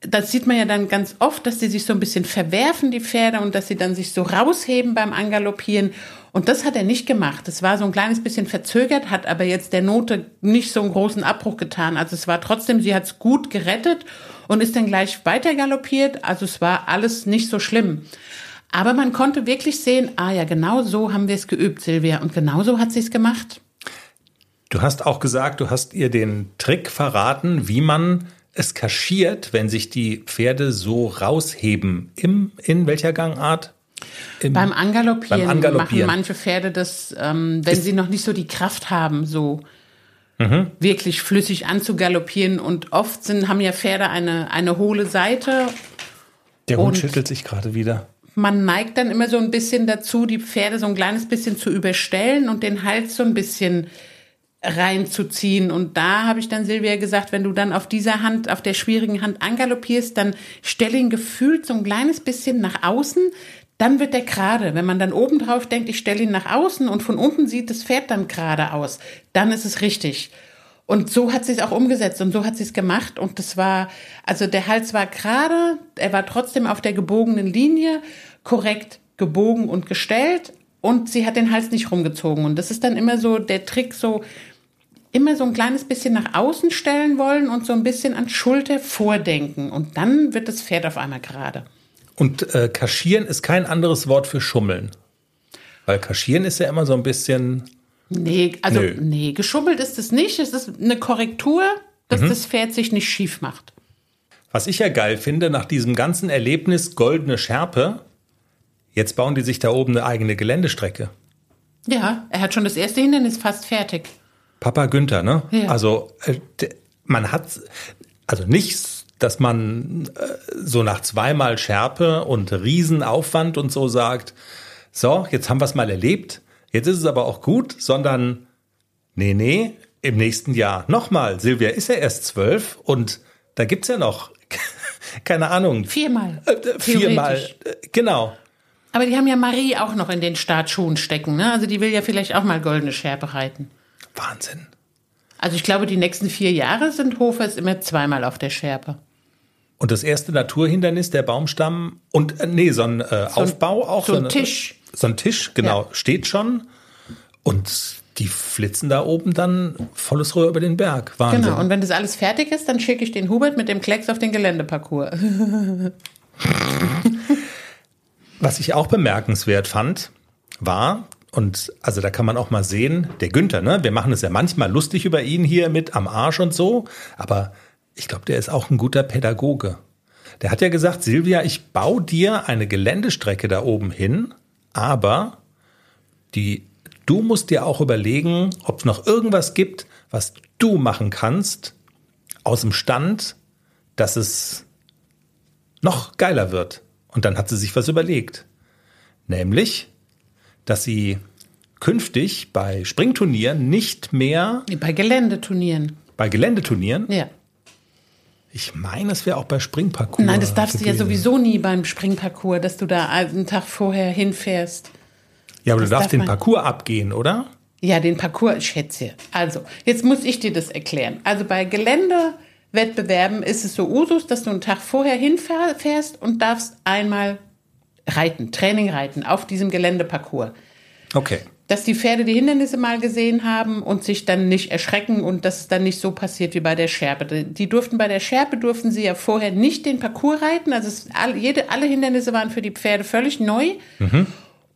das sieht man ja dann ganz oft, dass die sich so ein bisschen verwerfen, die Pferde, und dass sie dann sich so rausheben beim Angaloppieren. Und das hat er nicht gemacht. Das war so ein kleines bisschen verzögert, hat aber jetzt der Note nicht so einen großen Abbruch getan. Also es war trotzdem, sie hat es gut gerettet und ist dann gleich weiter galoppiert. Also es war alles nicht so schlimm. Aber man konnte wirklich sehen, ah ja, genau so haben wir es geübt, Silvia. Und genau so hat sie es gemacht. Du hast auch gesagt, du hast ihr den Trick verraten, wie man es kaschiert, wenn sich die Pferde so rausheben. Im, in welcher Gangart? Im, Beim Angaloppieren, Beim Angaloppieren. machen manche Pferde das, ähm, wenn sie noch nicht so die Kraft haben, so Mhm. wirklich flüssig anzugaloppieren. Und oft sind, haben ja Pferde eine, eine hohle Seite. Der Hund und- schüttelt sich gerade wieder. Man neigt dann immer so ein bisschen dazu, die Pferde so ein kleines bisschen zu überstellen und den Hals so ein bisschen reinzuziehen. Und da habe ich dann Silvia gesagt, wenn du dann auf dieser Hand, auf der schwierigen Hand angaloppierst, dann stell ihn gefühlt so ein kleines bisschen nach außen, dann wird er gerade. Wenn man dann oben drauf denkt, ich stelle ihn nach außen und von unten sieht das Pferd dann gerade aus, dann ist es richtig. Und so hat sie es auch umgesetzt und so hat sie es gemacht. Und das war, also der Hals war gerade, er war trotzdem auf der gebogenen Linie, korrekt gebogen und gestellt. Und sie hat den Hals nicht rumgezogen. Und das ist dann immer so der Trick, so immer so ein kleines bisschen nach außen stellen wollen und so ein bisschen an Schulter vordenken. Und dann wird das Pferd auf einmal gerade. Und äh, kaschieren ist kein anderes Wort für schummeln. Weil kaschieren ist ja immer so ein bisschen. Nee, also Nö. nee, geschummelt ist es nicht. Es ist eine Korrektur, dass das Pferd sich nicht schief macht. Was ich ja geil finde, nach diesem ganzen Erlebnis Goldene Schärpe, jetzt bauen die sich da oben eine eigene Geländestrecke. Ja, er hat schon das erste Hindernis fast fertig. Papa Günther, ne? Ja. Also äh, man hat also nicht, dass man äh, so nach zweimal Schärpe und Riesenaufwand und so sagt, so, jetzt haben wir es mal erlebt, jetzt ist es aber auch gut, sondern nee, nee, im nächsten Jahr nochmal. Silvia ist ja erst zwölf und da gibt's ja noch, keine Ahnung, Viermal. äh, viermal, äh, genau. Aber die haben ja Marie auch noch in den Startschuhen stecken. Ne? Also die will ja vielleicht auch mal goldene Schärpe reiten. Wahnsinn. Also ich glaube, die nächsten vier Jahre sind Hofers immer zweimal auf der Schärpe. Und das erste Naturhindernis, der Baumstamm und äh, nee, so ein äh, Aufbau auch. so ein eine- Tisch. So ein Tisch, genau, Ja. steht schon. Und die flitzen da oben dann volles Rohr über den Berg. Wahnsinn. Genau. Und wenn das alles fertig ist, dann schicke ich den Hubert mit dem Klecks auf den Geländeparcours. Was ich auch bemerkenswert fand, war, und also da kann man auch mal sehen, der Günther, ne? Wir machen es ja manchmal lustig über ihn hier mit am Arsch und so, aber ich glaube, der ist auch ein guter Pädagoge. Der hat ja gesagt, Silvia, ich baue dir eine Geländestrecke da oben hin, aber die, du musst dir auch überlegen, ob es noch irgendwas gibt, was du machen kannst aus dem Stand, dass es noch geiler wird. Und dann hat sie sich was überlegt. Nämlich, dass sie künftig bei Springturnieren nicht mehr Bei Geländeturnieren. bei Geländeturnieren, Ja. ich meine, es wäre auch bei Springparcours. Nein, das darfst du ja sowieso nie beim Springparcours, dass du da einen Tag vorher hinfährst. Ja, aber du das darfst darf den man- Parcours abgehen, oder? Ja, den Parcours, ich schätze. Also, jetzt muss ich dir das erklären. Also bei Gelände Wettbewerben ist es so Usus, dass du einen Tag vorher hinfährst und darfst einmal reiten, Training reiten auf diesem Geländeparcours. Okay. Dass die Pferde die Hindernisse mal gesehen haben und sich dann nicht erschrecken und dass es dann nicht so passiert wie bei der Scherpe. Die durften bei der Scherpe durften sie ja vorher nicht den Parcours reiten. Also es, alle, jede, alle Hindernisse waren für die Pferde völlig neu. Mhm.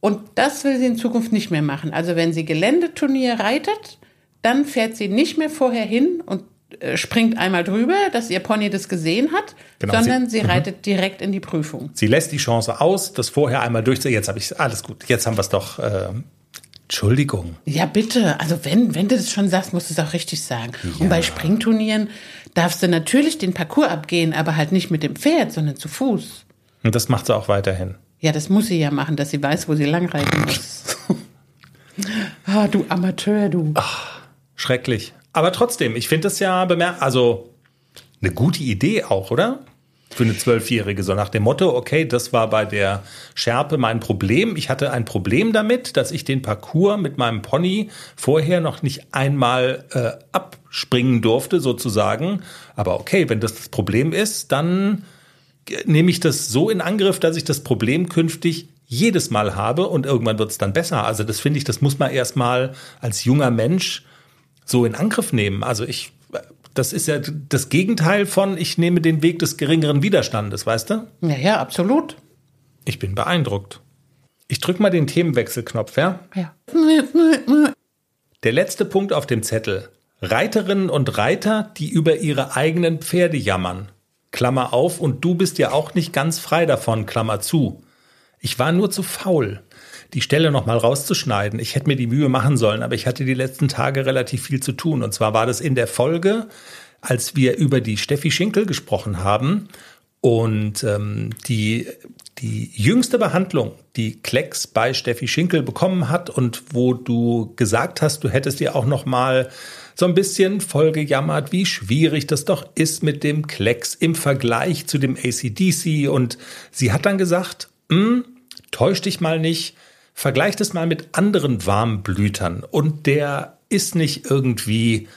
Und das will sie in Zukunft nicht mehr machen. Also wenn sie Geländeturnier reitet, dann fährt sie nicht mehr vorher hin und äh, springt einmal drüber, dass ihr Pony das gesehen hat, genau, sondern sie, sie mhm. reitet direkt in die Prüfung. Sie lässt die Chance aus, das vorher einmal durchzuziehen. Jetzt habe ich alles gut. Jetzt haben wir es doch. Äh, Entschuldigung. Ja, bitte. Also wenn, wenn du das schon sagst, musst du es auch richtig sagen. Ja. Und bei Springturnieren darfst du natürlich den Parcours abgehen, aber halt nicht mit dem Pferd, sondern zu Fuß. Und das macht sie auch weiterhin. Ja, das muss sie ja machen, dass sie weiß, wo sie langreiten muss. ah, du Amateur, du. Ach, schrecklich. Aber trotzdem, ich finde das ja bemerkt, also eine gute Idee auch, oder? Für eine Zwölfjährige, so nach dem Motto, okay, das war bei der Schärpe mein Problem. Ich hatte ein Problem damit, dass ich den Parcours mit meinem Pony vorher noch nicht einmal äh, abspringen durfte, sozusagen. Aber okay, wenn das das Problem ist, dann nehme ich das so in Angriff, dass ich das Problem künftig jedes Mal habe und irgendwann wird es dann besser. Also das finde ich, das muss man erstmal als junger Mensch so in Angriff nehmen. Also ich, das ist ja das Gegenteil von, ich nehme den Weg des geringeren Widerstandes, weißt du? Ja, ja, absolut. Ich bin beeindruckt. Ich drücke mal den Themenwechselknopf, ja? Ja. Der letzte Punkt auf dem Zettel. Reiterinnen und Reiter, die über ihre eigenen Pferde jammern. Klammer auf, und du bist ja auch nicht ganz frei davon, Klammer zu. Ich war nur zu faul die Stelle nochmal rauszuschneiden. Ich hätte mir die Mühe machen sollen, aber ich hatte die letzten Tage relativ viel zu tun. Und zwar war das in der Folge, als wir über die Steffi Schinkel gesprochen haben und ähm, die, die jüngste Behandlung, die Klecks bei Steffi Schinkel bekommen hat und wo du gesagt hast, du hättest dir auch nochmal so ein bisschen vollgejammert, wie schwierig das doch ist mit dem Klecks im Vergleich zu dem ACDC. Und sie hat dann gesagt, hm, täusch dich mal nicht, Vergleicht es mal mit anderen Warmblütern und der ist nicht irgendwie,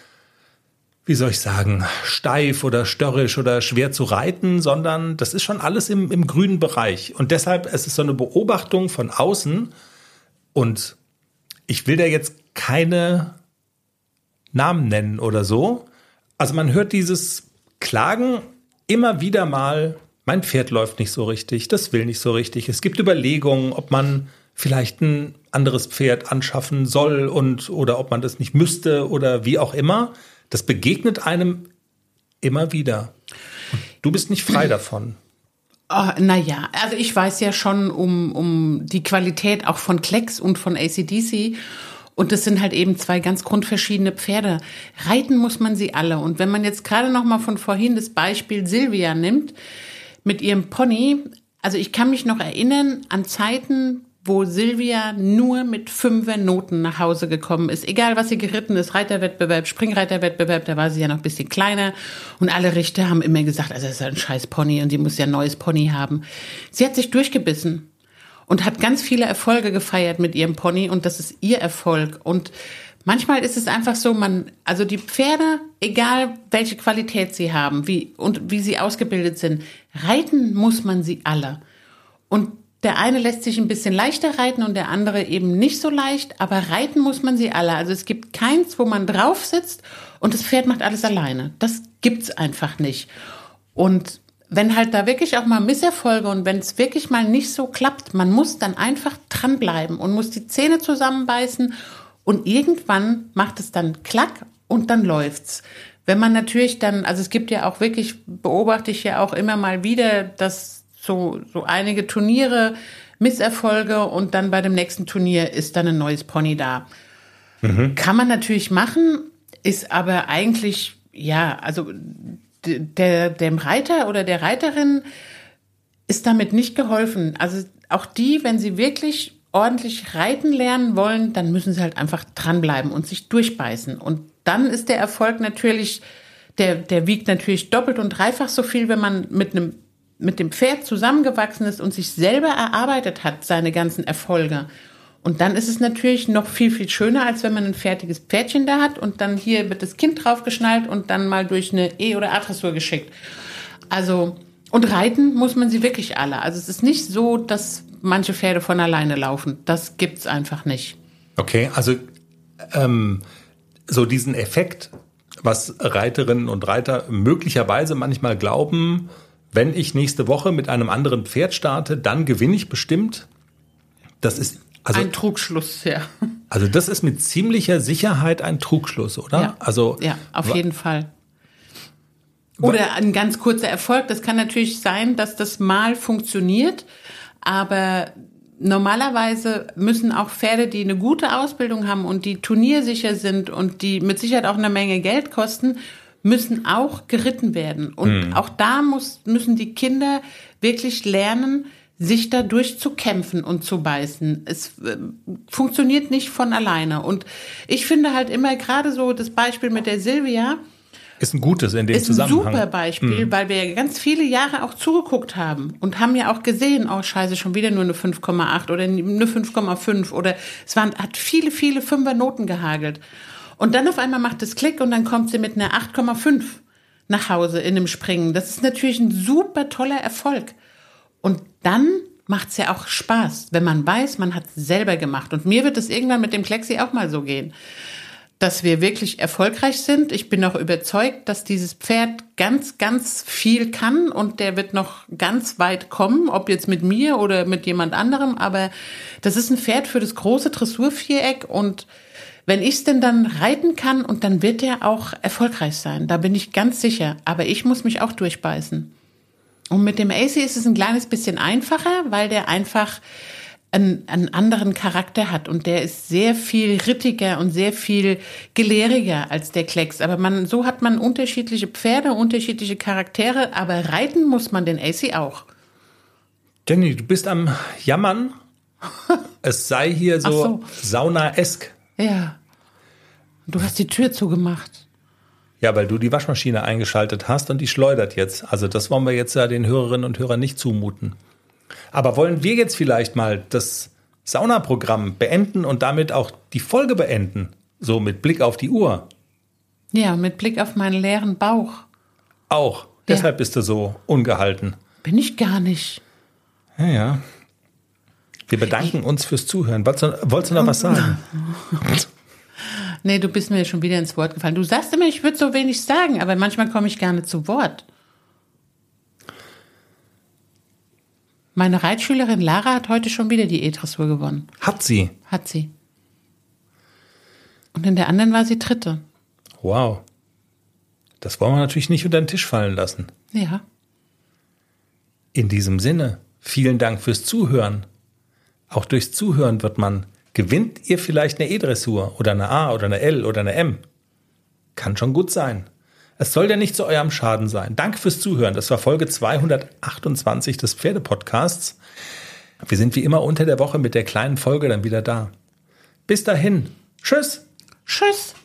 wie soll ich sagen, steif oder störrisch oder schwer zu reiten, sondern das ist schon alles im, im grünen Bereich. Und deshalb, es ist so eine Beobachtung von außen und ich will da jetzt keine Namen nennen oder so. Also man hört dieses Klagen immer wieder mal, mein Pferd läuft nicht so richtig, das will nicht so richtig. Es gibt Überlegungen, ob man vielleicht ein anderes Pferd anschaffen soll und oder ob man das nicht müsste oder wie auch immer. Das begegnet einem immer wieder. Und du bist nicht frei davon. Oh, naja, also ich weiß ja schon um, um die Qualität auch von Klecks und von ACDC. Und das sind halt eben zwei ganz grundverschiedene Pferde. Reiten muss man sie alle. Und wenn man jetzt gerade noch mal von vorhin das Beispiel Silvia nimmt mit ihrem Pony, also ich kann mich noch erinnern an Zeiten, wo Silvia nur mit fünfer Noten nach Hause gekommen ist. Egal, was sie geritten ist, Reiterwettbewerb, Springreiterwettbewerb, da war sie ja noch ein bisschen kleiner. Und alle Richter haben immer gesagt, also das ist ein scheiß Pony und sie muss ja ein neues Pony haben. Sie hat sich durchgebissen und hat ganz viele Erfolge gefeiert mit ihrem Pony und das ist ihr Erfolg. Und manchmal ist es einfach so, man, also die Pferde, egal welche Qualität sie haben, wie, und wie sie ausgebildet sind, reiten muss man sie alle. Und der eine lässt sich ein bisschen leichter reiten und der andere eben nicht so leicht, aber reiten muss man sie alle. Also es gibt keins, wo man drauf sitzt und das Pferd macht alles alleine. Das gibt's einfach nicht. Und wenn halt da wirklich auch mal Misserfolge und wenn es wirklich mal nicht so klappt, man muss dann einfach dranbleiben und muss die Zähne zusammenbeißen und irgendwann macht es dann klack und dann läuft's. Wenn man natürlich dann, also es gibt ja auch wirklich, beobachte ich ja auch immer mal wieder, dass so, so einige Turniere, Misserfolge und dann bei dem nächsten Turnier ist dann ein neues Pony da. Mhm. Kann man natürlich machen, ist aber eigentlich, ja, also der, dem Reiter oder der Reiterin ist damit nicht geholfen. Also auch die, wenn sie wirklich ordentlich reiten lernen wollen, dann müssen sie halt einfach dranbleiben und sich durchbeißen. Und dann ist der Erfolg natürlich, der, der wiegt natürlich doppelt und dreifach so viel, wenn man mit einem mit dem Pferd zusammengewachsen ist und sich selber erarbeitet hat, seine ganzen Erfolge. Und dann ist es natürlich noch viel, viel schöner, als wenn man ein fertiges Pferdchen da hat und dann hier wird das Kind draufgeschnallt und dann mal durch eine E- oder A-Dressur geschickt. Also, und reiten muss man sie wirklich alle. Also es ist nicht so, dass manche Pferde von alleine laufen. Das gibt's einfach nicht. Okay, also ähm, so diesen Effekt, was Reiterinnen und Reiter möglicherweise manchmal glauben, wenn ich nächste Woche mit einem anderen Pferd starte, dann gewinne ich bestimmt. Das ist also, ein Trugschluss, ja. Also das ist mit ziemlicher Sicherheit ein Trugschluss, oder? Ja, also ja, auf jeden Fall. Oder ein ganz kurzer Erfolg. Das kann natürlich sein, dass das mal funktioniert, aber normalerweise müssen auch Pferde, die eine gute Ausbildung haben und die turniersicher sind und die mit Sicherheit auch eine Menge Geld kosten, müssen auch geritten werden. Und mhm. auch da muss, müssen die Kinder wirklich lernen, sich da durchzukämpfen und zu beißen. Es äh, funktioniert nicht von alleine. Und ich finde halt immer gerade so das Beispiel mit der Silvia, ist ein gutes in dem ist Zusammenhang. Ist ein super Beispiel, mhm. weil wir ja ganz viele Jahre auch zugeguckt haben und haben ja auch gesehen, oh scheiße, schon wieder nur eine 5,8 oder eine 5,5 oder es waren, hat viele, viele Fünfer Noten gehagelt. Und dann auf einmal macht es Klick und dann kommt sie mit einer 8,5 nach Hause in einem Springen. Das ist natürlich ein super toller Erfolg. Und dann macht es ja auch Spaß, wenn man weiß, man hat es selber gemacht. Und mir wird es irgendwann mit dem Klexi auch mal so gehen dass wir wirklich erfolgreich sind. Ich bin auch überzeugt, dass dieses Pferd ganz, ganz viel kann und der wird noch ganz weit kommen, ob jetzt mit mir oder mit jemand anderem. Aber das ist ein Pferd für das große Dressurviereck und wenn ich es denn dann reiten kann und dann wird er auch erfolgreich sein, da bin ich ganz sicher. Aber ich muss mich auch durchbeißen. Und mit dem AC ist es ein kleines bisschen einfacher, weil der einfach einen, einen anderen Charakter hat und der ist sehr viel rittiger und sehr viel gelehriger als der Klecks. Aber man, so hat man unterschiedliche Pferde, unterschiedliche Charaktere, aber reiten muss man den AC auch. Jenny, du bist am Jammern. es sei hier so, so. Sauna-esk. Ja. Du hast die Tür zugemacht. Ja, weil du die Waschmaschine eingeschaltet hast und die schleudert jetzt. Also das wollen wir jetzt ja den Hörerinnen und Hörern nicht zumuten. Aber wollen wir jetzt vielleicht mal das Saunaprogramm beenden und damit auch die Folge beenden? So mit Blick auf die Uhr. Ja, mit Blick auf meinen leeren Bauch. Auch. Ja. Deshalb bist du so ungehalten. Bin ich gar nicht. Ja, ja. Wir bedanken uns fürs Zuhören. Wolltest du, wolltest du noch was sagen? nee, du bist mir schon wieder ins Wort gefallen. Du sagst immer, ich würde so wenig sagen, aber manchmal komme ich gerne zu Wort. Meine Reitschülerin Lara hat heute schon wieder die E-Dressur gewonnen. Hat sie? Hat sie. Und in der anderen war sie Dritte. Wow. Das wollen wir natürlich nicht unter den Tisch fallen lassen. Ja. In diesem Sinne, vielen Dank fürs Zuhören. Auch durchs Zuhören wird man, gewinnt ihr vielleicht eine E-Dressur oder eine A oder eine L oder eine M? Kann schon gut sein. Es soll ja nicht zu eurem Schaden sein. Danke fürs Zuhören. Das war Folge 228 des Pferdepodcasts. Wir sind wie immer unter der Woche mit der kleinen Folge dann wieder da. Bis dahin. Tschüss. Tschüss.